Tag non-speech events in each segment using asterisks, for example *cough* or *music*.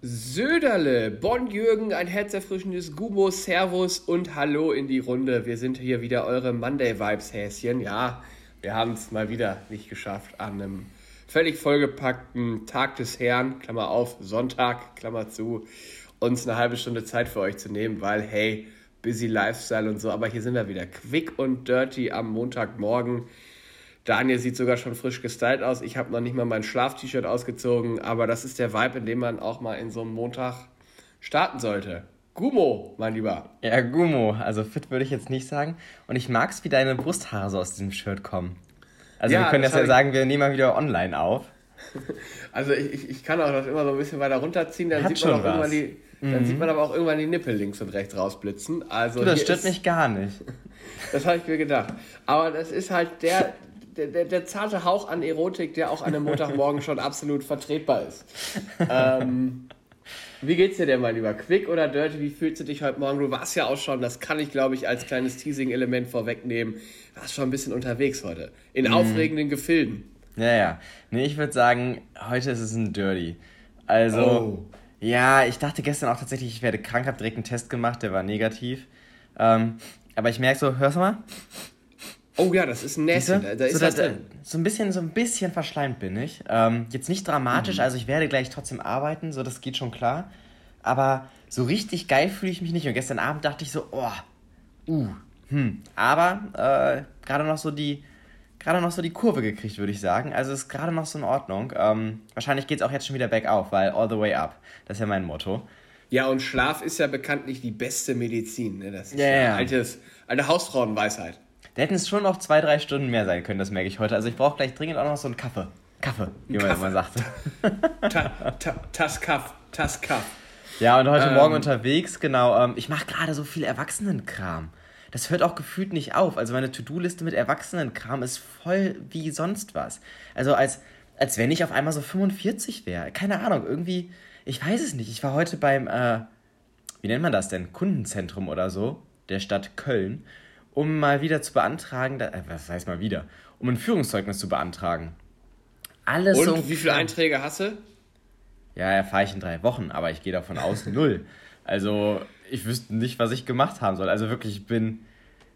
Söderle, Bonn Jürgen, ein herzerfrischendes Gumo, Servus und Hallo in die Runde. Wir sind hier wieder eure Monday Vibes Häschen. Ja, wir haben es mal wieder nicht geschafft an einem völlig vollgepackten Tag des Herrn, Klammer auf, Sonntag, Klammer zu, uns eine halbe Stunde Zeit für euch zu nehmen, weil hey, busy Lifestyle und so. Aber hier sind wir wieder, quick und dirty am Montagmorgen. Daniel sieht sogar schon frisch gestylt aus. Ich habe noch nicht mal mein Schlaf-T-Shirt ausgezogen, aber das ist der Vibe, in dem man auch mal in so einem Montag starten sollte. Gumo, mein Lieber. Ja, Gumo. Also fit würde ich jetzt nicht sagen. Und ich mag es, wie deine Brusthaare so aus diesem Shirt kommen. Also ja, wir können das, das ja sagen, wir nehmen mal wieder online auf. *laughs* Also ich, ich kann auch das immer so ein bisschen weiter runterziehen, dann, sieht man, auch irgendwann die, dann mhm. sieht man aber auch irgendwann die Nippel links und rechts rausblitzen. Also du, das stört ist, mich gar nicht. *laughs* Das habe ich mir gedacht. Aber das ist halt der, der, der, der, zarte Hauch an Erotik, der auch an einem Montagmorgen schon absolut vertretbar ist. Ähm, wie geht's dir denn, mein Lieber? Quick oder dirty? Wie fühlst du dich heute Morgen? Du warst ja auch schon, das kann ich glaube ich als kleines Teasing-Element vorwegnehmen, warst schon ein bisschen unterwegs heute. In mm. aufregenden Gefilden. Ja, ja. Nee, ich würde sagen, heute ist es ein Dirty. Also, oh. ja, ich dachte gestern auch tatsächlich, ich werde krank, habe direkt einen Test gemacht, der war negativ. Ähm, aber ich merke so, hörst du mal? Oh ja, das ist ein Näschen. Da, da ist so, was drin. So ein bisschen, so ein bisschen verschleimt bin ich. Ähm, jetzt nicht dramatisch, mhm. also ich werde gleich trotzdem arbeiten, so das geht schon klar. Aber so richtig geil fühle ich mich nicht. Und gestern Abend dachte ich so, oh, uh, hm. Aber äh, gerade noch so die, gerade noch so die Kurve gekriegt, würde ich sagen. Also ist gerade noch so in Ordnung. Ähm, wahrscheinlich geht es auch jetzt schon wieder bergauf, weil all the way up. Das ist ja mein Motto. Ja, und Schlaf ist ja bekanntlich die beste Medizin. Ne? Das ist yeah, ja altes, alte Hausfrauenweisheit. Da hätten es schon noch zwei, drei Stunden mehr sein können, das merke ich heute. Also ich brauche gleich dringend auch noch so einen Kaffee. Kaffee, wie man immer sagt. *laughs* Tas Kaff, Tas Kaff. Ja, und heute ähm, Morgen unterwegs, genau. Ähm, ich mache gerade so viel Erwachsenenkram. Das hört auch gefühlt nicht auf. Also meine To-Do-Liste mit Erwachsenenkram ist voll wie sonst was. Also als, als wenn ich auf einmal so 45 wäre. Keine Ahnung, irgendwie, ich weiß es nicht. Ich war heute beim, äh, wie nennt man das denn? Kundenzentrum oder so, der Stadt Köln um mal wieder zu beantragen, äh, was heißt mal wieder, um ein Führungszeugnis zu beantragen. Alles Und so wie viele Einträge hast du? Ja, erfahre ich in drei Wochen, aber ich gehe davon aus *laughs* null. Also ich wüsste nicht, was ich gemacht haben soll. Also wirklich, ich bin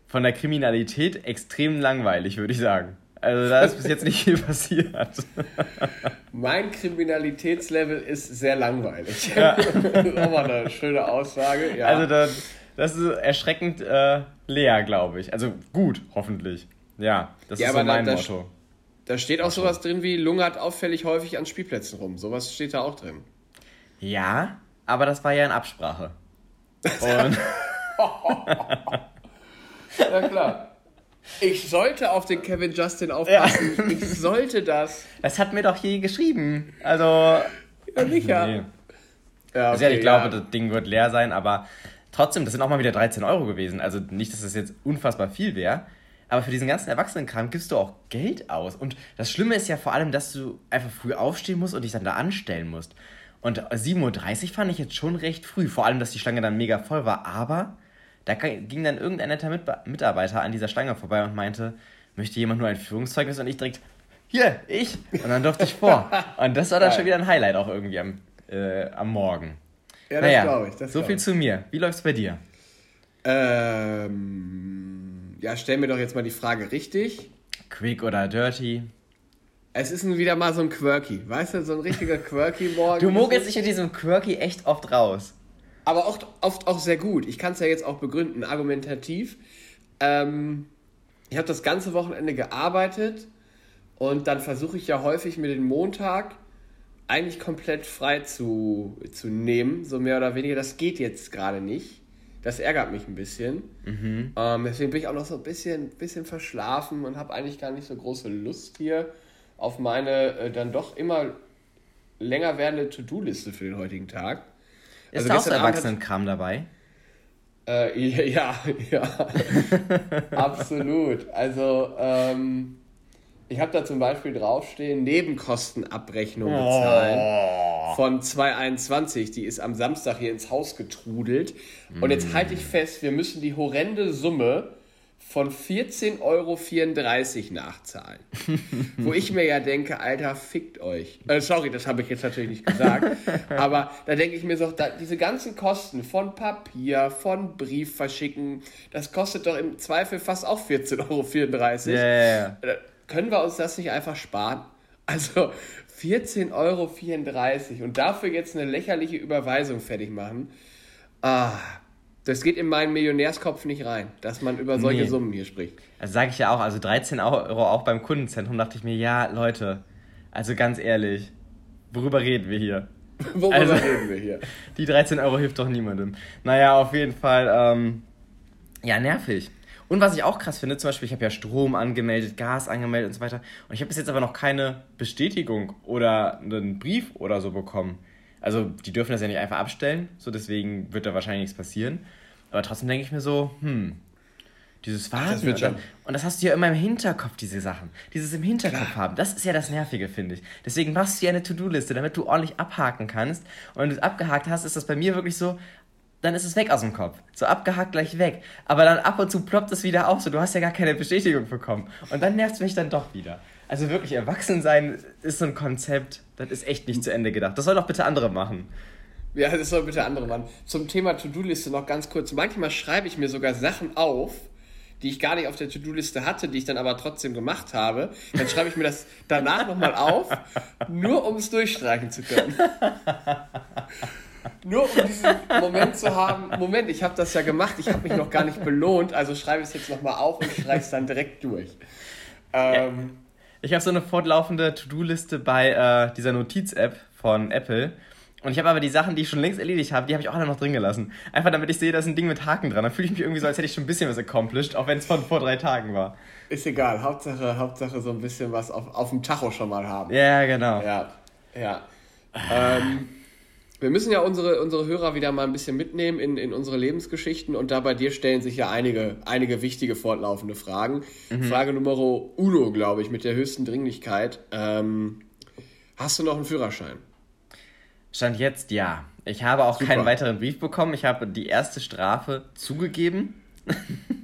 von der Kriminalität extrem langweilig, würde ich sagen. Also da ist bis jetzt nicht viel *laughs* passiert. *laughs* Mein Kriminalitätslevel ist sehr langweilig. Ja. das ist auch mal eine schöne Aussage. Ja. Also da, das ist erschreckend äh, leer, glaube ich. Also gut, hoffentlich. Ja, das ja, ist so mein da, Motto. Da steht auch sowas drin wie lungert auffällig häufig an Spielplätzen rum. Sowas steht da auch drin. Ja, aber das war ja in Absprache. *laughs* Und ja klar. Ich sollte auf den Kevin Justin aufpassen. Ja. Ich *laughs* sollte das. Das hat mir doch je geschrieben. Also. Ja, sicher. Nee. Ja, okay, also ich glaube, ja. das Ding wird leer sein, aber Trotzdem, das sind auch mal wieder 13 Euro gewesen. Also nicht, dass das jetzt unfassbar viel wäre. Aber für diesen ganzen Erwachsenenkram gibst du auch Geld aus. Und das Schlimme ist ja vor allem, dass du einfach früh aufstehen musst und dich dann da anstellen musst. Und 7.30 Uhr fand ich jetzt schon recht früh. Vor allem, dass die Schlange dann mega voll war. Aber da ging dann irgendein netter Mitarbeiter an dieser Schlange vorbei und meinte, möchte jemand nur ein Führungszeugnis? Und ich direkt, hier, ich. Und dann durfte ich vor. *laughs* Und das war dann schon wieder ein Highlight auch irgendwie am, äh, am Morgen. Ja, das naja, glaube ich. Das so viel ich. zu mir. Wie läuft's bei dir? Ähm, ja, stell mir doch jetzt mal die Frage richtig. Quick oder dirty? Es ist wieder mal so ein Quirky. Weißt du, so ein richtiger Quirky-Morgen. *laughs* Du mogelst dich in diesem Quirky echt oft raus. Aber oft, oft auch sehr gut. Ich kann es ja jetzt auch begründen, argumentativ. Ähm, ich habe das ganze Wochenende gearbeitet und dann versuche ich ja häufig mir den Montag eigentlich komplett frei zu, zu nehmen, so mehr oder weniger. Das geht jetzt gerade nicht. Das ärgert mich ein bisschen. Mhm. Ähm, deswegen bin ich auch noch so ein bisschen, bisschen verschlafen und habe eigentlich gar nicht so große Lust hier auf meine äh, dann doch immer länger werdende To-Do-Liste für den heutigen Tag. Ist also da auch Erwachsenenkram dabei? Äh, *laughs* ja, ja, *laughs* absolut. Also, ähm, ich habe da zum Beispiel draufstehen, Nebenkostenabrechnung bezahlen oh. von 2,21. Die ist am Samstag hier ins Haus getrudelt. Mm. Und jetzt halte ich fest, wir müssen die horrende Summe von 14,34 Euro nachzahlen. *laughs* Wo ich mir ja denke, Alter, fickt euch. Äh, sorry, das habe ich jetzt natürlich nicht gesagt. *laughs* aber da denke ich mir so, da, diese ganzen Kosten von Papier, von Brief verschicken, das kostet doch im Zweifel fast auch 14,34 Euro. Yeah, yeah. Können wir uns das nicht einfach sparen? Also 14,34 Euro und dafür jetzt eine lächerliche Überweisung fertig machen. Ah, das geht in meinen Millionärskopf nicht rein, dass man über solche nee. Summen hier spricht. Also sage ich ja auch, also 13 Euro auch beim Kundenzentrum, dachte ich mir, ja, Leute, also ganz ehrlich, worüber reden wir hier? *laughs* worüber also, reden wir hier? *laughs* Die 13 Euro hilft doch niemandem. Naja, auf jeden Fall, ähm, ja, nervig. Und was ich auch krass finde, zum Beispiel, ich habe ja Strom angemeldet, Gas angemeldet und so weiter. Und ich habe bis jetzt aber noch keine Bestätigung oder einen Brief oder so bekommen. Also die dürfen das ja nicht einfach abstellen, so deswegen wird da wahrscheinlich nichts passieren. Aber trotzdem denke ich mir so, hm, dieses Warten. Das und, dann, und, das hast du ja immer im Hinterkopf, diese Sachen. Dieses im Hinterkopf Klar. haben. Das ist ja das Nervige, finde ich. Deswegen machst du ja eine To-Do-Liste, damit du ordentlich abhaken kannst. Und wenn du es abgehakt hast, ist das bei mir wirklich so, dann ist es weg aus dem Kopf. So abgehakt gleich weg. Aber dann ab und zu ploppt es wieder auf, so du hast ja gar keine Bestätigung bekommen. Und dann nervt es mich dann doch wieder. Also wirklich, Erwachsensein ist so ein Konzept, das ist echt nicht zu Ende gedacht. Das soll doch bitte andere machen. Ja, das soll bitte andere machen. Zum Thema To-Do-Liste noch ganz kurz. Manchmal schreibe ich mir sogar Sachen auf, die ich gar nicht auf der To-Do-Liste hatte, die ich dann aber trotzdem gemacht habe. Dann schreibe ich mir das danach nochmal auf, nur um es durchstreichen zu können. *laughs* nur um diesen Moment zu haben, Moment, ich habe das ja gemacht, ich habe mich noch gar nicht belohnt, also schreibe es jetzt nochmal auf und streiche es dann direkt durch. Ähm, ich habe so eine fortlaufende To-Do-Liste bei äh, dieser Notiz-App von Apple. Und ich habe aber die Sachen, die ich schon längst erledigt habe, die habe ich auch alle noch drin gelassen. Einfach damit ich sehe, da ist ein Ding mit Haken dran. Dann fühle ich mich irgendwie so, als hätte ich schon ein bisschen was accomplished, auch wenn es von vor drei Tagen war. Ist egal, Hauptsache, Hauptsache so ein bisschen was auf, auf dem Tacho schon mal haben. Ja, genau. Ja, ja. ähm, wir müssen ja unsere, unsere Hörer wieder mal ein bisschen mitnehmen in, in unsere Lebensgeschichten und da bei dir stellen sich ja einige, einige wichtige fortlaufende Fragen. Mhm. Frage Nummer uno, glaube ich, mit der höchsten Dringlichkeit. Ähm, hast du noch einen Führerschein? Stand jetzt ja. Ich habe auch Super. keinen weiteren Brief bekommen. Ich habe die erste Strafe zugegeben. *laughs*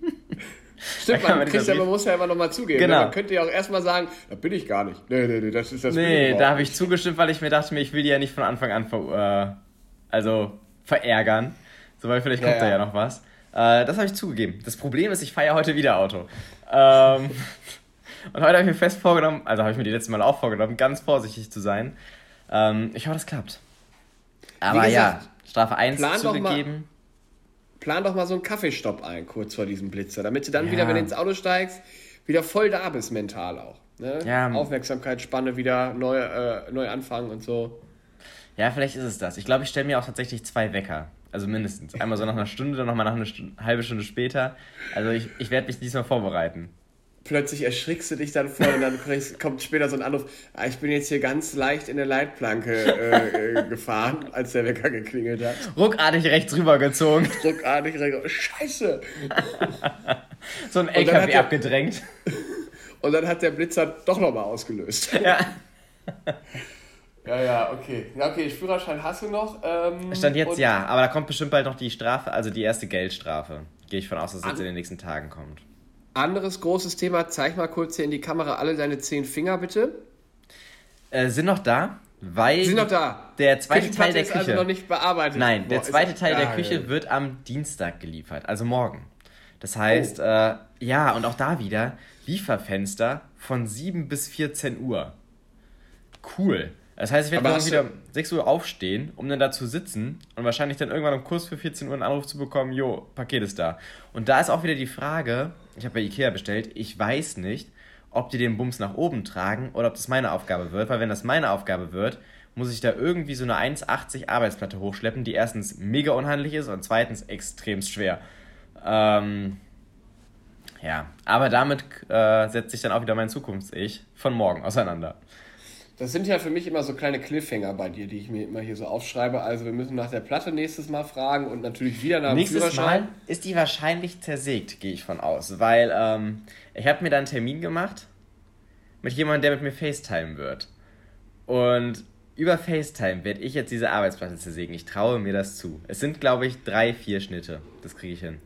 Stimmt, man, kriegt ja, man muss ja immer nochmal zugeben. Ne? Genau. Man könnte ja auch erstmal sagen, da bin ich gar nicht. Nee, nee, nee, das ist das Nee, da habe ich zugestimmt, weil ich mir dachte, ich will die ja nicht von Anfang an ver, äh, also verärgern. So, weil vielleicht kommt ja, da ja noch was. Äh, das habe ich zugegeben. Das Problem ist, ich fahre ja heute wieder Auto. Ähm, *laughs* und heute habe ich mir fest vorgenommen, also habe ich mir die letzte Mal auch vorgenommen, ganz vorsichtig zu sein. Ähm, ich hoffe, das klappt. Aber gesagt, ja, Strafe 1 zugegeben plan doch mal so einen Kaffeestopp ein, kurz vor diesem Blitzer, damit du dann ja. wieder, wenn du ins Auto steigst, wieder voll da bist, mental auch. Ne? Ja. Aufmerksamkeitsspanne wieder neu, äh, neu anfangen und so. Ja, vielleicht ist es das. Ich glaube, ich stelle mir auch tatsächlich zwei Wecker. Also mindestens. Einmal so nach einer Stunde, dann nochmal nach einer Stunde, halbe Stunde später. Also ich, ich werde mich diesmal vorbereiten plötzlich erschrickst du dich dann voll und dann *laughs* kommt später so ein Anruf, ah, ich bin jetzt hier ganz leicht in der Leitplanke äh, äh, gefahren, als der Wecker geklingelt hat. Ruckartig rechts rübergezogen. *laughs* Ruckartig rechts Scheiße! *laughs* so ein LKW abgedrängt. Und dann hat der Blitzer doch nochmal ausgelöst. Ja. Ja, ja, okay. Ja, okay, Führerschein hast du noch. Ähm, Stand jetzt ja, aber da kommt bestimmt bald noch die Strafe, also die erste Geldstrafe. Gehe ich von aus, dass das jetzt in den nächsten Tagen kommt. Anderes großes Thema, zeig mal kurz hier in die Kamera alle deine zehn Finger, bitte. Äh, sind noch da, weil sind noch da. der zweite Teil der also Küche also noch nicht bearbeitet. Nein, der Boah, zweite Teil der Küche wird am Dienstag geliefert, also morgen. Das heißt, oh. äh, ja, und auch da wieder Lieferfenster von 7 bis 14 Uhr. Cool. Das heißt, ich werde morgen wieder um 6 Uhr aufstehen, um dann da zu sitzen und wahrscheinlich dann irgendwann um Kurs für 14 Uhr einen Anruf zu bekommen, jo, Paket ist da. Und da ist auch wieder die Frage, ich habe bei Ikea bestellt, ich weiß nicht, ob die den Bums nach oben tragen oder ob das meine Aufgabe wird, weil wenn das meine Aufgabe wird, muss ich da irgendwie so eine 1,80 Arbeitsplatte hochschleppen, die erstens mega unhandlich ist und zweitens extrem schwer. Ähm, ja, aber damit äh, setzt sich dann auch wieder mein Zukunfts-Ich von morgen auseinander. Das sind ja für mich immer so kleine Cliffhanger bei dir, die ich mir immer hier so aufschreibe. Also wir müssen nach der Platte nächstes Mal fragen und natürlich wieder nach dem Nächstes Führerschein. Mal ist die wahrscheinlich zersägt, gehe ich von aus. Weil ähm, ich habe mir da einen Termin gemacht mit jemandem, der mit mir FaceTime wird. Und über FaceTime werde ich jetzt diese Arbeitsplatte zersägen. Ich traue mir das zu. Es sind, glaube ich, drei, vier Schnitte. Das kriege ich hin.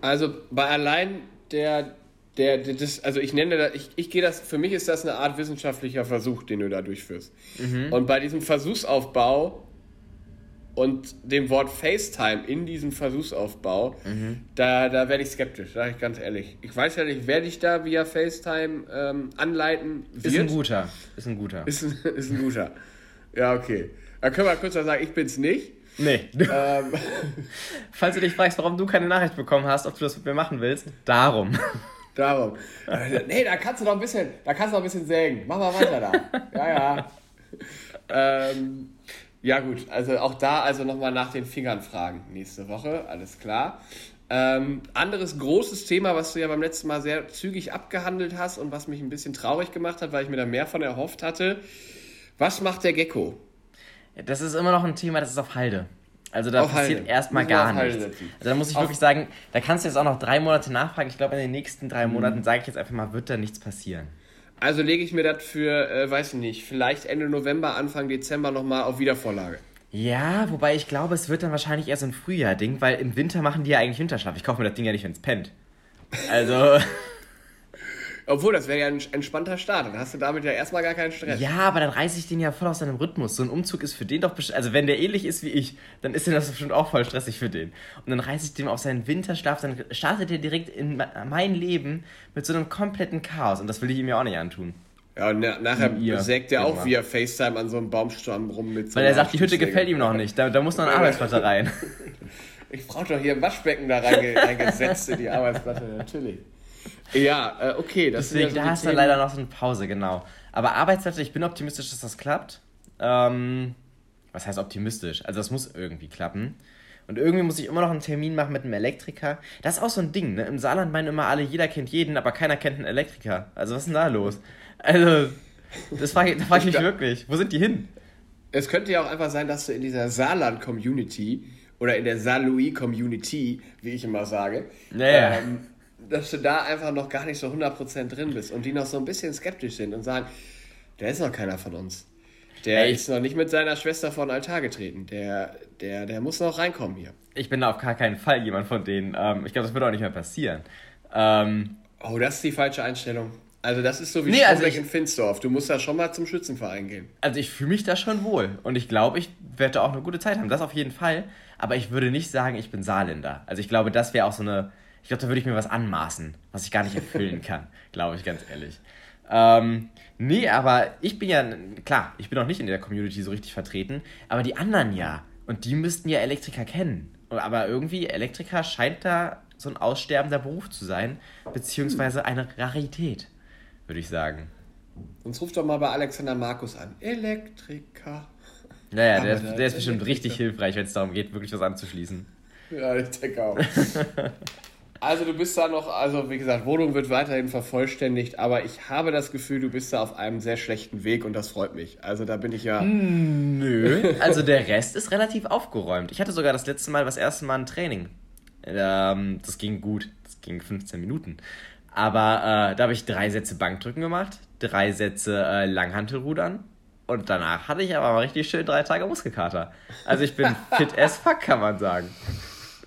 Also bei allein der, der, der das, also ich nenne das, ich, ich gehe das, für mich ist das eine Art wissenschaftlicher Versuch, den du da durchführst. Mhm. Und bei diesem Versuchsaufbau und dem Wort FaceTime in diesem Versuchsaufbau, mhm. da, da werde ich skeptisch, sage ich ganz ehrlich. Ich weiß ja nicht, wer dich da via FaceTime ähm, anleiten wird. Ist ein guter. Ist ein guter. Ist ein, *laughs* ist ein guter. Ja, okay. Dann können wir kurz mal sagen, ich bin's nicht. Nee. Ähm. *laughs* Falls du dich fragst, warum du keine Nachricht bekommen hast, ob du das mit mir machen willst, darum. Darum. nee, da kannst du noch ein bisschen, da kannst du noch ein bisschen sägen. Mach mal weiter da. Ja, ja. Ähm, ja, gut, also auch da also nochmal nach den Fingern fragen nächste Woche, alles klar. Ähm, anderes großes Thema, was du ja beim letzten Mal sehr zügig abgehandelt hast und was mich ein bisschen traurig gemacht hat, weil ich mir da mehr von erhofft hatte. Was macht der Gecko? Das ist immer noch ein Thema, das ist auf Halde. Also da auf passiert erstmal gar nichts. Also da muss ich auf wirklich sagen, da kannst du jetzt auch noch drei Monate nachfragen. Ich glaube, in den nächsten drei mhm. Monaten, sage ich jetzt einfach mal, wird da nichts passieren. Also lege ich mir das für, äh, weiß ich nicht, vielleicht Ende November, Anfang Dezember nochmal auf Wiedervorlage. Ja, wobei ich glaube, es wird dann wahrscheinlich eher so ein Frühjahr-Ding, weil im Winter machen die ja eigentlich Winterschlaf. Ich kaufe mir das Ding ja nicht, wenn es pennt. Also. *laughs* Obwohl, das wäre ja ein entspannter Start. Dann hast du damit ja erstmal gar keinen Stress. Ja, aber dann reiße ich den ja voll aus seinem Rhythmus. So ein Umzug ist für den doch bestimmt. Also, wenn der ähnlich ist wie ich, dann ist das bestimmt auch voll stressig für den. Und dann reiße ich den auf seinen Winterschlaf, dann startet er direkt in mein Leben mit so einem kompletten Chaos. Und das will ich ihm ja auch nicht antun. Ja, und nachher sägt er auch via FaceTime an so einem Baumstamm rum mit so Weil er sagt, die Hütte gefällt ihm noch nicht. Da, da muss noch ein *laughs* Arbeitsplatte rein. Ich brauche doch hier ein Waschbecken da reingesetzt in die *laughs* Arbeitsplatte, natürlich. Ja, äh, okay. Das Deswegen, da hast du leider noch so eine Pause, genau. Aber Arbeitsplatte, ich bin optimistisch, dass das klappt. Ähm, was heißt optimistisch? Also das muss irgendwie klappen. Und irgendwie muss ich immer noch einen Termin machen mit einem Elektriker. Das ist auch so ein Ding, ne? Im Saarland meinen immer alle, jeder kennt jeden, aber keiner kennt einen Elektriker. Also was ist denn da los? Also, das frage ich, frag ich mich wirklich. Wo sind die hin? Es könnte ja auch einfach sein, dass du in dieser Saarland-Community oder in der Saarlouis-Community, wie ich immer sage, ja, ähm, dass du da einfach noch gar nicht so 100% drin bist und die noch so ein bisschen skeptisch sind und sagen, der ist noch keiner von uns. Der Ey, ist noch nicht mit seiner Schwester vor den Altar getreten. Der, der, der muss noch reinkommen hier. Ich bin da auf gar keinen Fall jemand von denen. Ähm, ich glaube, das wird auch nicht mehr passieren. Ähm, oh, das ist die falsche Einstellung. Also das ist so wie nee, also ich, in Finsdorf. Du musst da schon mal zum Schützenverein gehen. Also ich fühle mich da schon wohl. Und ich glaube, ich werde da auch eine gute Zeit haben. Das auf jeden Fall. Aber ich würde nicht sagen, ich bin Saarländer. Also ich glaube, das wäre auch so eine... Ich glaube, da würde ich mir was anmaßen, was ich gar nicht erfüllen kann. *laughs* glaube ich, ganz ehrlich. Ähm, nee, aber ich bin ja... Klar, ich bin auch nicht in der Community so richtig vertreten. Aber die anderen ja. Und die müssten ja Elektriker kennen. Aber irgendwie, Elektriker scheint da so ein aussterbender Beruf zu sein. Beziehungsweise eine Rarität würde ich sagen. Uns ruft doch mal bei Alexander Markus an. Elektriker. Naja, der, der ist bestimmt richtig hilfreich, wenn es darum geht, wirklich was anzuschließen. Ja, ich denke auch. *laughs* also du bist da noch, also wie gesagt, Wohnung wird weiterhin vervollständigt, aber ich habe das Gefühl, du bist da auf einem sehr schlechten Weg und das freut mich. Also da bin ich ja. Hm, nö. *laughs* Also der Rest ist relativ aufgeräumt. Ich hatte sogar das letzte Mal, das erste Mal ein Training. Ähm, das ging gut. Das ging 15 Minuten. Aber äh, da habe ich drei Sätze Bankdrücken gemacht, drei Sätze äh, Langhantelrudern und danach hatte ich aber mal richtig schön drei Tage Muskelkater. Also ich bin *laughs* fit as fuck, kann man sagen.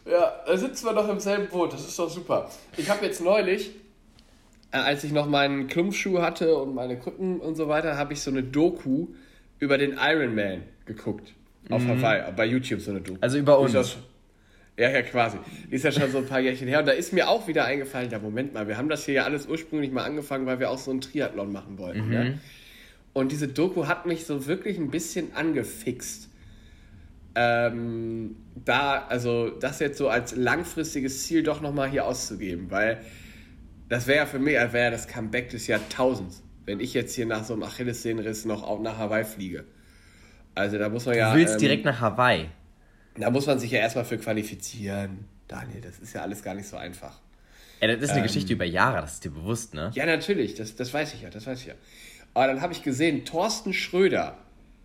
Ja, da sitzen wir doch im selben Boot, das ist doch super. Ich habe jetzt neulich, äh, als ich noch meinen Klumpschuh hatte und meine Krücken und so weiter, habe ich so eine Doku über den Ironman geguckt. Auf mhm. Hawaii, bei YouTube so eine Doku. Also über uns. Ja, ja, quasi. Die ist ja schon so ein paar Jährchen her. Und da ist mir auch wieder eingefallen, ja, Moment mal, wir haben das hier ja alles ursprünglich mal angefangen, weil wir auch so einen Triathlon machen wollten. Mhm. Ne? Und diese Doku hat mich so wirklich ein bisschen angefixt. Ähm, da, also das jetzt so als langfristiges Ziel doch nochmal hier auszugeben, weil das wäre ja für mich, wäre ja das Comeback des Jahrtausends, wenn ich jetzt hier nach so einem Achillessehnenriss noch auch nach Hawaii fliege. Also da muss man ja. Du willst ähm, direkt nach Hawaii? Da muss man sich ja erstmal für qualifizieren. Daniel, das ist ja alles gar nicht so einfach. Ja, das ist eine ähm, Geschichte über Jahre, das ist dir bewusst, ne? Ja, natürlich, das, das weiß ich ja, das weiß ich ja. Aber dann habe ich gesehen, Thorsten Schröder,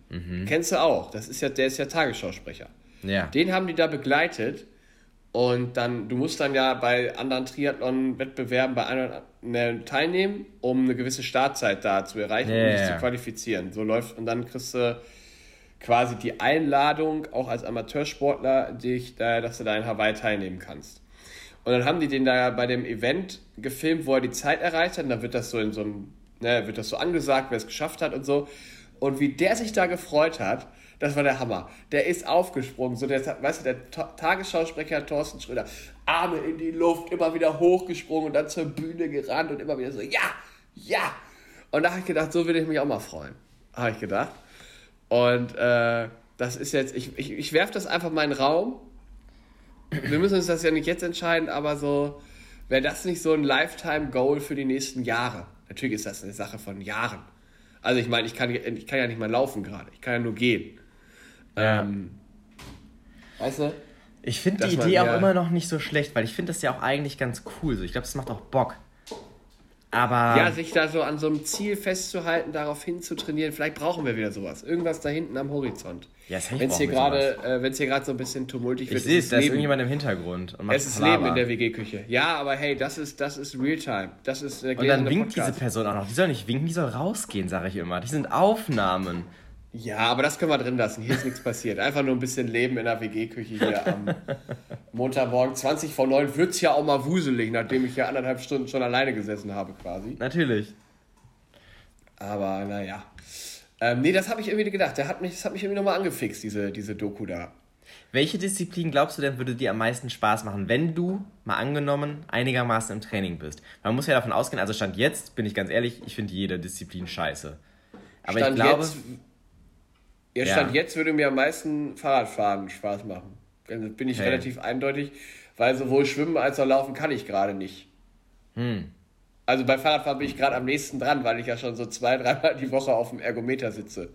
mhm. kennst du auch, das ist ja, der ist ja Tagesschausprecher. Ja. Den haben die da begleitet und dann, du musst dann ja bei anderen Triathlon-Wettbewerben bei einem teilnehmen, um eine gewisse Startzeit da zu erreichen ja, um dich zu qualifizieren. So läuft, und dann kriegst du quasi die Einladung, auch als Amateursportler, dich, dass du da in Hawaii teilnehmen kannst. Und dann haben die den da bei dem Event gefilmt, wo er die Zeit erreicht hat. Und dann wird das so in so einem, ne, wird das so angesagt, wer es geschafft hat und so. Und wie der sich da gefreut hat, das war der Hammer. Der ist aufgesprungen. So der, weißt du, der Tagesschausprecher Thorsten Schröder, Arme in die Luft, immer wieder hochgesprungen und dann zur Bühne gerannt und immer wieder so, ja, ja. Und da habe ich gedacht, so würde ich mich auch mal freuen. Habe ich gedacht. Und äh, das ist jetzt, ich, ich, ich werfe das einfach mal in den Raum. Wir müssen uns das ja nicht jetzt entscheiden, aber so, wäre das nicht so ein Lifetime-Goal für die nächsten Jahre? Natürlich ist das eine Sache von Jahren. Also ich meine, ich kann, ich kann ja nicht mal laufen gerade, ich kann ja nur gehen. Ja. Ähm, weißt du? Ich finde die Idee auch immer noch nicht so schlecht, weil ich finde das ja auch eigentlich ganz cool. So. Ich glaube, das macht auch Bock. Aber. Ja, sich da so an so einem Ziel festzuhalten, darauf hin zu trainieren. Vielleicht brauchen wir wieder sowas. Irgendwas da hinten am Horizont. Ja, Wenn es hier gerade äh, hier gerade so ein bisschen tumultig wird. Ich sehe es, da ist irgendjemand im Hintergrund. Und es ist Leben in der WG-Küche. Ja, aber hey, das ist, das ist Realtime. Das ist äh, Und dann winkt Podcast. diese Person auch noch. Die soll nicht winken, die soll rausgehen, sage ich immer. Die sind Aufnahmen. Ja, aber das können wir drin lassen. Hier ist nichts passiert. Einfach nur ein bisschen Leben in der WG-Küche hier *laughs* am Montagmorgen. 20 vor 9 wird es ja auch mal wuselig, nachdem ich ja anderthalb Stunden schon alleine gesessen habe quasi. Natürlich. Aber naja. Ähm, nee, das habe ich irgendwie gedacht. Der hat mich, das hat mich irgendwie nochmal angefixt, diese, diese Doku da. Welche Disziplin glaubst du denn würde dir am meisten Spaß machen, wenn du, mal angenommen, einigermaßen im Training bist? Man muss ja davon ausgehen, also Stand jetzt, bin ich ganz ehrlich, ich finde jede Disziplin scheiße. Aber Stand ich glaube, jetzt ja, Stand ja. jetzt würde mir am meisten Fahrradfahren Spaß machen. Bin ich hey. relativ eindeutig, weil sowohl Schwimmen als auch Laufen kann ich gerade nicht. Hm. Also bei Fahrradfahren bin ich gerade am nächsten dran, weil ich ja schon so zwei, dreimal die Woche auf dem Ergometer sitze.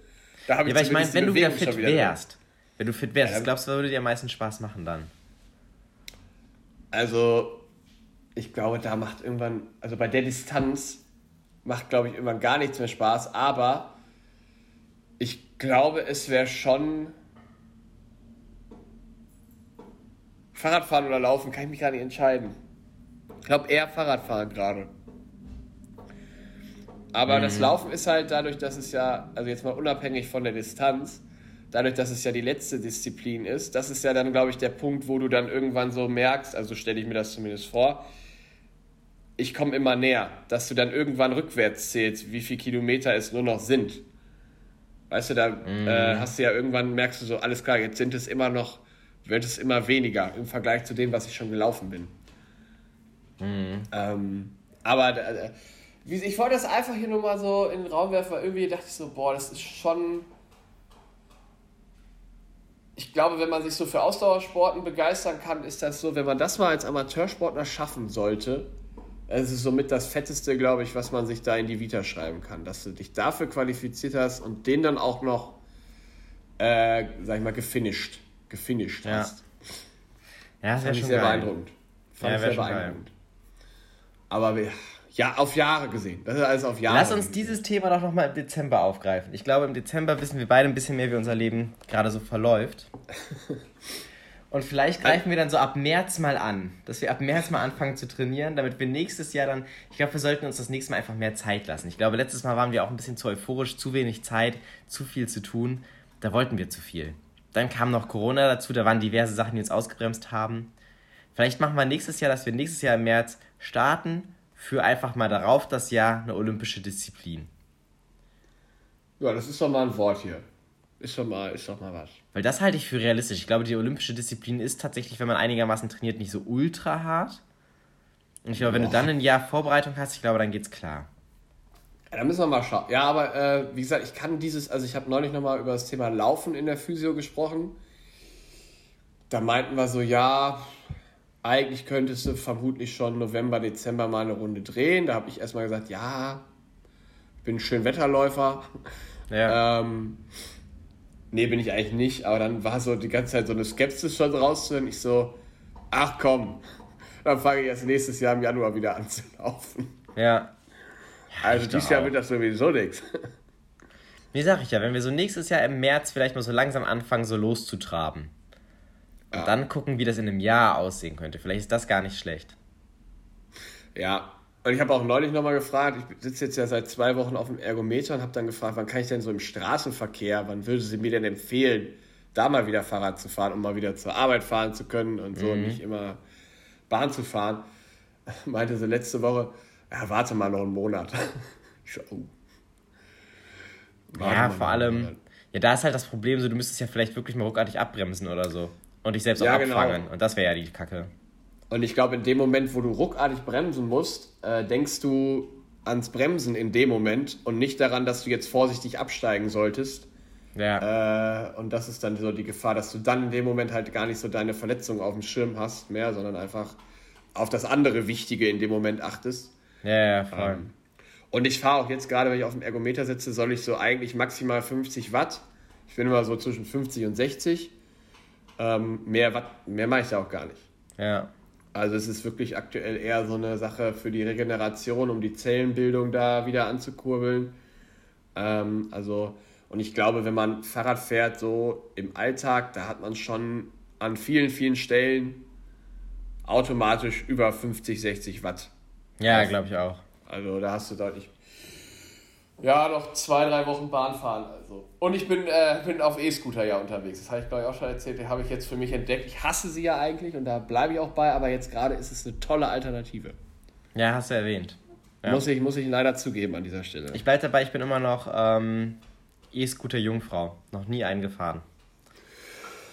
Da habe ich ja, aber ich meine, wenn du wieder fit wieder wärst, wenn du fit wärst, ja, was glaubst du, würde dir am meisten Spaß machen dann? Also, ich glaube, da macht irgendwann, also bei der Distanz macht, glaube ich, irgendwann gar nichts mehr Spaß, aber ich glaube, es wäre schon. Fahrradfahren oder Laufen, kann ich mich gar nicht entscheiden. Ich glaube eher Fahrradfahren gerade. Aber mhm. das Laufen ist halt dadurch, dass es ja, also jetzt mal unabhängig von der Distanz, dadurch, dass es ja die letzte Disziplin ist, das ist ja dann, glaube ich, der Punkt, wo du dann irgendwann so merkst, also stelle ich mir das zumindest vor, ich komme immer näher, dass du dann irgendwann rückwärts zählst, wie viele Kilometer es nur noch sind. Weißt du, da mm. äh, hast du ja irgendwann, merkst du so, alles klar, jetzt sind es immer noch, wird es immer weniger im Vergleich zu dem, was ich schon gelaufen bin. Mm. Ähm, aber äh, ich wollte das einfach hier nur mal so in den Raum werfen, weil irgendwie dachte ich so, boah, das ist schon. Ich glaube, wenn man sich so für Ausdauersporten begeistern kann, ist das so, wenn man das mal als Amateursportler schaffen sollte, es ist somit das Fetteste, glaube ich, was man sich da in die Vita schreiben kann, dass du dich dafür qualifiziert hast und den dann auch noch, äh, sag ich mal, gefinisht, gefinisht ja. hast. Ja, das wäre schon sehr geil. beeindruckend. Fand ja, ich sehr beeindruckend. Geil. Aber wir, ja, auf Jahre gesehen. Das ist alles auf Jahre. Lass uns dieses Thema doch nochmal im Dezember aufgreifen. Ich glaube, im Dezember wissen wir beide ein bisschen mehr, wie unser Leben gerade so verläuft. *laughs* Und vielleicht greifen wir dann so ab März mal an, dass wir ab März mal anfangen zu trainieren, damit wir nächstes Jahr dann, ich glaube, wir sollten uns das nächste Mal einfach mehr Zeit lassen. Ich glaube, letztes Mal waren wir auch ein bisschen zu euphorisch, zu wenig Zeit, zu viel zu tun. Da wollten wir zu viel. Dann kam noch Corona dazu, da waren diverse Sachen, die uns ausgebremst haben. Vielleicht machen wir nächstes Jahr, dass wir nächstes Jahr im März starten, für einfach mal darauf das Jahr eine olympische Disziplin. Ja, das ist doch mal ein Wort hier. Ist doch mal, ist doch mal was. Weil das halte ich für realistisch. Ich glaube, die olympische Disziplin ist tatsächlich, wenn man einigermaßen trainiert, nicht so ultra hart. Und ich glaube, wenn Boah. du dann ein Jahr Vorbereitung hast, ich glaube, dann geht's klar. Ja, da müssen wir mal schauen. Ja, aber äh, wie gesagt, ich kann dieses, also ich habe neulich nochmal über das Thema Laufen in der Physio gesprochen. Da meinten wir so, ja, eigentlich könntest du vermutlich schon November, Dezember mal eine Runde drehen. Da habe ich erstmal gesagt, ja, bin schön Wetterläufer. Ja. Ähm, nee, bin ich eigentlich nicht. Aber dann war so die ganze Zeit so eine Skepsis schon rauszuhören. Ich so, ach komm, dann fange ich erst nächstes Jahr im Januar wieder an zu laufen. Ja. ja also dieses Jahr wird das sowieso nichts. Wie sag ich ja, wenn wir so nächstes Jahr im März vielleicht mal so langsam anfangen, so loszutraben. Und ja. dann gucken, wie das in einem Jahr aussehen könnte. Vielleicht ist das gar nicht schlecht. Ja, und ich habe auch neulich nochmal gefragt, ich sitze jetzt ja seit zwei Wochen auf dem Ergometer und habe dann gefragt, wann kann ich denn so im Straßenverkehr, wann würde sie mir denn empfehlen, da mal wieder Fahrrad zu fahren, um mal wieder zur Arbeit fahren zu können und so mhm. und nicht immer Bahn zu fahren. *laughs* Meinte sie letzte Woche, ja, warte mal noch einen Monat. *laughs* Ich so, oh. Ja, vor allem, ja, da ist halt das Problem, so du müsstest ja vielleicht wirklich mal ruckartig abbremsen oder so. Und dich selbst auch genau. abfangen. Genau. Und das wäre ja die Kacke. Und ich glaube, in dem Moment, wo du ruckartig bremsen musst, äh, denkst du ans Bremsen in dem Moment und nicht daran, dass du jetzt vorsichtig absteigen solltest. Ja. Äh, und das ist dann so die Gefahr, dass du dann in dem Moment halt gar nicht so deine Verletzung auf dem Schirm hast mehr, sondern einfach auf das andere Wichtige in dem Moment achtest. Ja, ja, voll. Ähm, und ich fahre auch jetzt gerade, wenn ich auf dem Ergometer sitze, soll ich so eigentlich maximal 50 Watt. Ich bin immer so zwischen 50 und 60. Ähm, mehr Watt, mehr mache ich da auch gar nicht. Ja. Also es ist wirklich aktuell eher so eine Sache für die Regeneration, um die Zellenbildung da wieder anzukurbeln. Ähm, also, und ich glaube, wenn man Fahrrad fährt, so im Alltag, da hat man schon an vielen, vielen Stellen automatisch über 50, 60 Watt. Ja, glaube ich auch. Also da hast du deutlich. Ja, noch zwei, drei Wochen Bahn fahren. Also. Und ich bin, äh, bin auf E-Scooter ja unterwegs. Das habe ich, glaube ich, auch schon erzählt. Den habe ich jetzt für mich entdeckt. Ich hasse sie ja eigentlich und da bleibe ich auch bei, aber jetzt gerade ist es eine tolle Alternative. Ja, hast du erwähnt. Ja. Muss, ich, muss ich leider zugeben an dieser Stelle. Ich bleibe dabei, ich bin immer noch ähm, E-Scooter-Jungfrau. Noch nie eingefahren.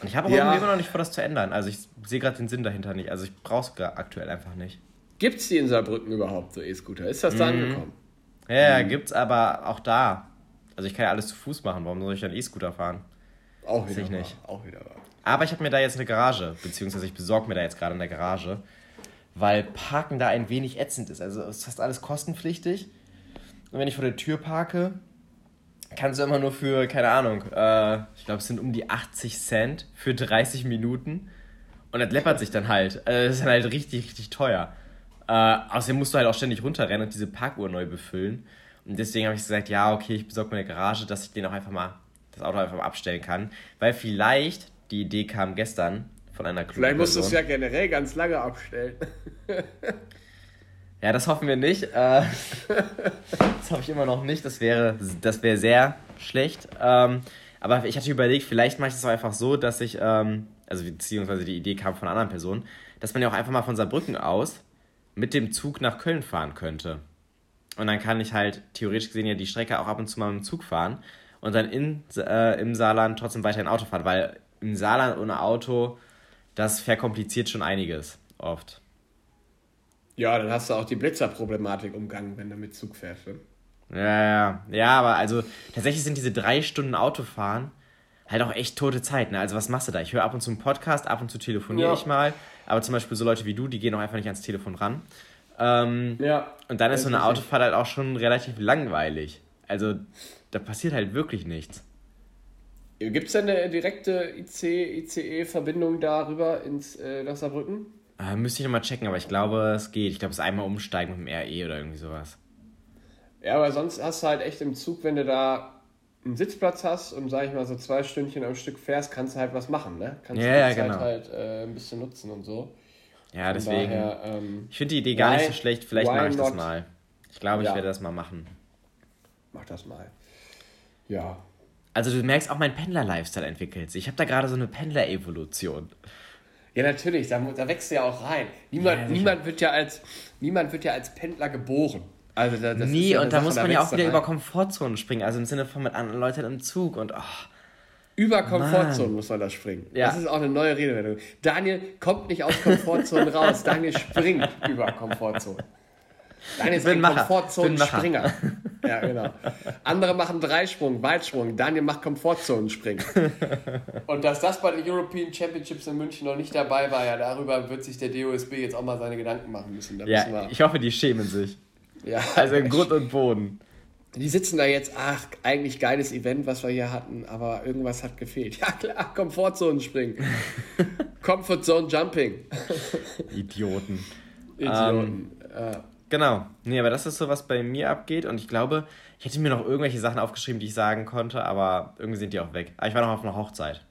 Und ich habe auch ja. immer noch nicht vor, das zu ändern. Also ich sehe gerade den Sinn dahinter nicht. Also ich brauche es aktuell einfach nicht. Gibt es die in Saarbrücken überhaupt, so E-Scooter? Ist das da mhm. angekommen? Ja, mhm. gibt's aber auch da. Also ich kann ja alles zu Fuß machen. Warum soll ich dann E-Scooter fahren? Auch wieder ich nicht. Auch wieder wahr. Aber ich habe mir da jetzt eine Garage, beziehungsweise ich besorge mir da jetzt gerade eine Garage, weil Parken da ein wenig ätzend ist. Also es ist fast alles kostenpflichtig. Und wenn ich vor der Tür parke, kannst du immer nur für, keine Ahnung, äh, ich glaube es sind um die 80 Cent für 30 Minuten. Und das läppert sich dann halt. Also das ist dann halt richtig, richtig teuer. Äh, außerdem musst du halt auch ständig runterrennen und diese Parkuhr neu befüllen. Und deswegen habe ich gesagt, ja, okay, ich besorge mir eine Garage, dass ich den auch einfach mal, das Auto einfach mal abstellen kann. Weil vielleicht, die Idee kam gestern von einer Club Vielleicht musst du es ja generell ganz lange abstellen. *laughs* ja, das hoffen wir nicht. Äh, *laughs* das hoffe ich immer noch nicht. Das wäre, das wäre sehr schlecht. Ähm, aber ich hatte überlegt, vielleicht mache ich das auch einfach so, dass ich, ähm, also beziehungsweise die Idee kam von einer anderen Person, dass man ja auch einfach mal von Saarbrücken aus mit dem Zug nach Köln fahren könnte. Und dann kann ich halt theoretisch gesehen ja die Strecke auch ab und zu mal mit dem Zug fahren und dann in, äh, im Saarland trotzdem weiterhin Auto fahren, weil im Saarland ohne Auto, das verkompliziert schon einiges oft. Ja, dann hast du auch die Blitzerproblematik umgangen, wenn du mit Zug fährst. Ne? Ja, ja, ja, aber also tatsächlich sind diese drei Stunden Autofahren halt auch echt tote Zeit. Ne? Also was machst du da? Ich höre ab und zu einen Podcast, ab und zu telefoniere ja. ich mal. Aber zum Beispiel so Leute wie du, die gehen auch einfach nicht ans Telefon ran. Ähm, ja. Und dann ist so eine Autofahrt halt auch schon relativ langweilig. Also da passiert halt wirklich nichts. Gibt es denn eine direkte IC-ICE-Verbindung darüber ins, äh, nach Saarbrücken? Äh, müsste ich nochmal checken, aber ich glaube, es geht. Ich glaube, es ist einmal umsteigen mit dem RE oder irgendwie sowas. Ja, aber sonst hast du halt echt im Zug, wenn du da einen Sitzplatz hast und sag ich mal so zwei Stündchen am Stück fährst, kannst du halt was machen, ne? Kannst ja, die ja, Zeit genau. halt äh, ein bisschen nutzen und so. Ja, Von deswegen. Daher, ähm, ich finde die Idee gar why, nicht so schlecht. Vielleicht mache ich das mal. Ich glaube, ich ja. werde das mal machen. Mach das mal. Ja. Also du merkst auch, mein Pendler-Lifestyle entwickelt sich. Ich habe da gerade so eine Pendler-Evolution. Ja, natürlich, da, da wächst du ja auch rein. Niemand, ja, niemand, wird ja als, niemand wird ja als Pendler geboren. Also das nee, ja und da muss man ja auch wieder rein. über Komfortzonen springen, also im Sinne von mit anderen Leuten im Zug und oh, über Komfortzonen muss man da springen. Ja. Das ist auch eine neue Redewendung. Daniel kommt nicht aus Komfortzonen raus, Daniel springt über Komfortzonen. Daniel ist ein Komfortzonen-Springer. Ja, genau. Andere machen Dreisprung, Weitsprung. Daniel macht Komfortzonen-Springen. Und dass das bei den European Championships in München noch nicht dabei war, ja, darüber wird sich der DOSB jetzt auch mal seine Gedanken machen müssen. Da ja, müssen ich hoffe, die schämen sich. Ja. Also in Grund und Boden. Die sitzen da jetzt, ach, eigentlich geiles Event, was wir hier hatten, aber irgendwas hat gefehlt. Ja klar, Komfortzone springen. *laughs* Comfort Jumping. Idioten. Idioten. Ähm, äh. Genau. Nee, aber das ist so, was bei mir abgeht und ich glaube, ich hätte mir noch irgendwelche Sachen aufgeschrieben, die ich sagen konnte, aber irgendwie sind die auch weg. Aber ich war noch auf einer Hochzeit.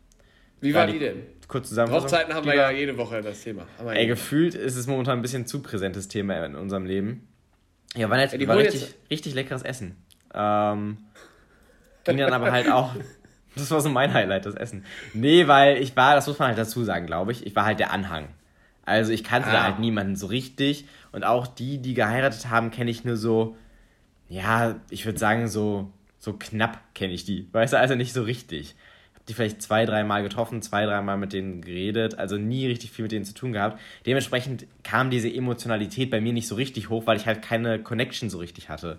Wie war, war die, die denn? Kurz zusammen. Hochzeiten haben wir ja jede Woche das Thema. Ey, gefühlt ist es momentan ein bisschen zu präsentes Thema in unserem Leben. Ja, war, jetzt, ja, war richtig, jetzt... richtig leckeres Essen. Ähm, ging dann aber halt auch. *laughs* Das war so mein Highlight, das Essen. Nee, weil ich war, das muss man halt dazu sagen, glaube ich, ich war halt der Anhang. Also ich kannte ah. da halt niemanden so richtig. Und auch die, die geheiratet haben, kenne ich nur so, ja, ich würde sagen, so, so knapp kenne ich die. Weißt du, also nicht so richtig. Die vielleicht zwei, dreimal getroffen, zwei, dreimal mit denen geredet, also nie richtig viel mit denen zu tun gehabt. Dementsprechend kam diese Emotionalität bei mir nicht so richtig hoch, weil ich halt keine Connection so richtig hatte.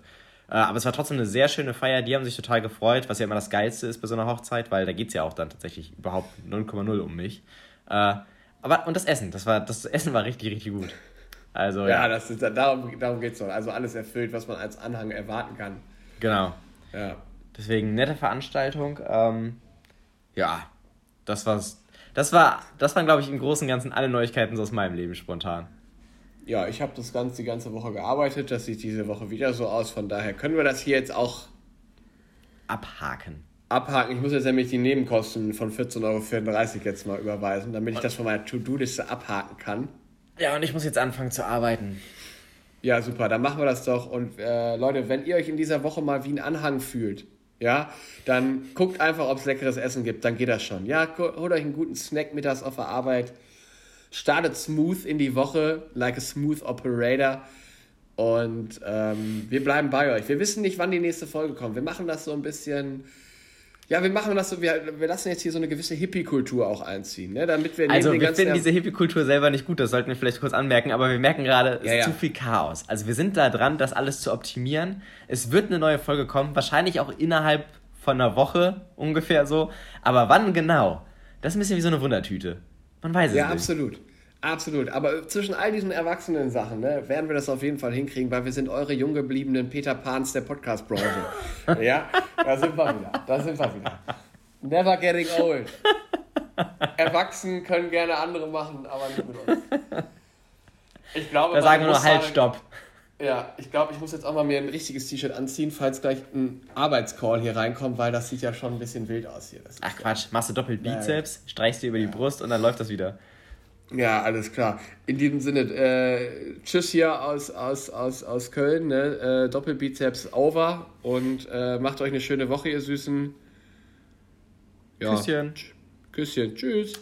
Äh, aber es war trotzdem eine sehr schöne Feier. Die haben sich total gefreut, was ja immer das Geilste ist bei so einer Hochzeit, weil da geht es ja auch dann tatsächlich überhaupt 0,0 um mich. Äh, aber und das Essen, das war das Essen war richtig, richtig gut. Also, ja, ja. Das ist, darum, darum geht es doch. Also alles erfüllt, was man als Anhang erwarten kann. Genau. Ja. Deswegen nette Veranstaltung. Ähm, ja, das war's. Das war, das waren, glaube ich, im Großen und Ganzen alle Neuigkeiten aus meinem Leben spontan. Ja, ich habe das ganze, die ganze Woche gearbeitet. Das sieht diese Woche wieder so aus. Von daher können wir das hier jetzt auch abhaken. Abhaken. Ich muss jetzt nämlich die Nebenkosten von 14,34 Euro jetzt mal überweisen, damit ich das von meiner To-Do-Liste abhaken kann. Ja, und ich muss jetzt anfangen zu arbeiten. Ja, super, dann machen wir das doch. Und äh, Leute, wenn ihr euch in dieser Woche mal wie ein Anhang fühlt, ja, dann guckt einfach, ob es leckeres Essen gibt, dann geht das schon. Ja, holt euch einen guten Snack mittags auf der Arbeit, startet smooth in die Woche, like a smooth operator. Und ähm, wir bleiben bei euch. Wir wissen nicht, wann die nächste Folge kommt. Wir machen das so ein bisschen ja, wir machen das so, wir, wir lassen jetzt hier so eine gewisse Hippie-Kultur auch einziehen, ne? damit wir Also wir finden diese Hippie-Kultur selber nicht gut, das sollten wir vielleicht kurz anmerken, aber wir merken gerade, es ja, ist ja. zu viel Chaos. Also wir sind da dran, das alles zu optimieren. Es wird eine neue Folge kommen, wahrscheinlich auch innerhalb von einer Woche ungefähr so. Aber wann genau? Das ist ein bisschen wie so eine Wundertüte. Man weiß es ja, nicht. Ja, absolut. Absolut, aber zwischen all diesen erwachsenen Sachen ne, werden wir das auf jeden Fall hinkriegen, weil wir sind eure jung gebliebenen Peter Pans der Podcast-Branche. *laughs* ja, da sind wir wieder, da sind wir wieder. Never getting old. Erwachsen können gerne andere machen, aber nicht mit uns. Ich glaube, da sagen wir nur halt Stopp. Ja, ich glaube, ich muss jetzt auch mal mir ein richtiges T-Shirt anziehen, falls gleich ein Arbeitscall hier reinkommt, weil das sieht ja schon ein bisschen wild aus hier. Ach Quatsch, machst du doppelt Bizeps, streichst dir über die Brust und dann läuft das wieder. Ja, alles klar. In diesem Sinne, äh, tschüss hier aus, aus, aus, aus Köln. Ne? Äh, Doppelbizeps over und äh, macht euch eine schöne Woche, ihr Süßen. Ja. Küsschen. Küsschen. Tschüss.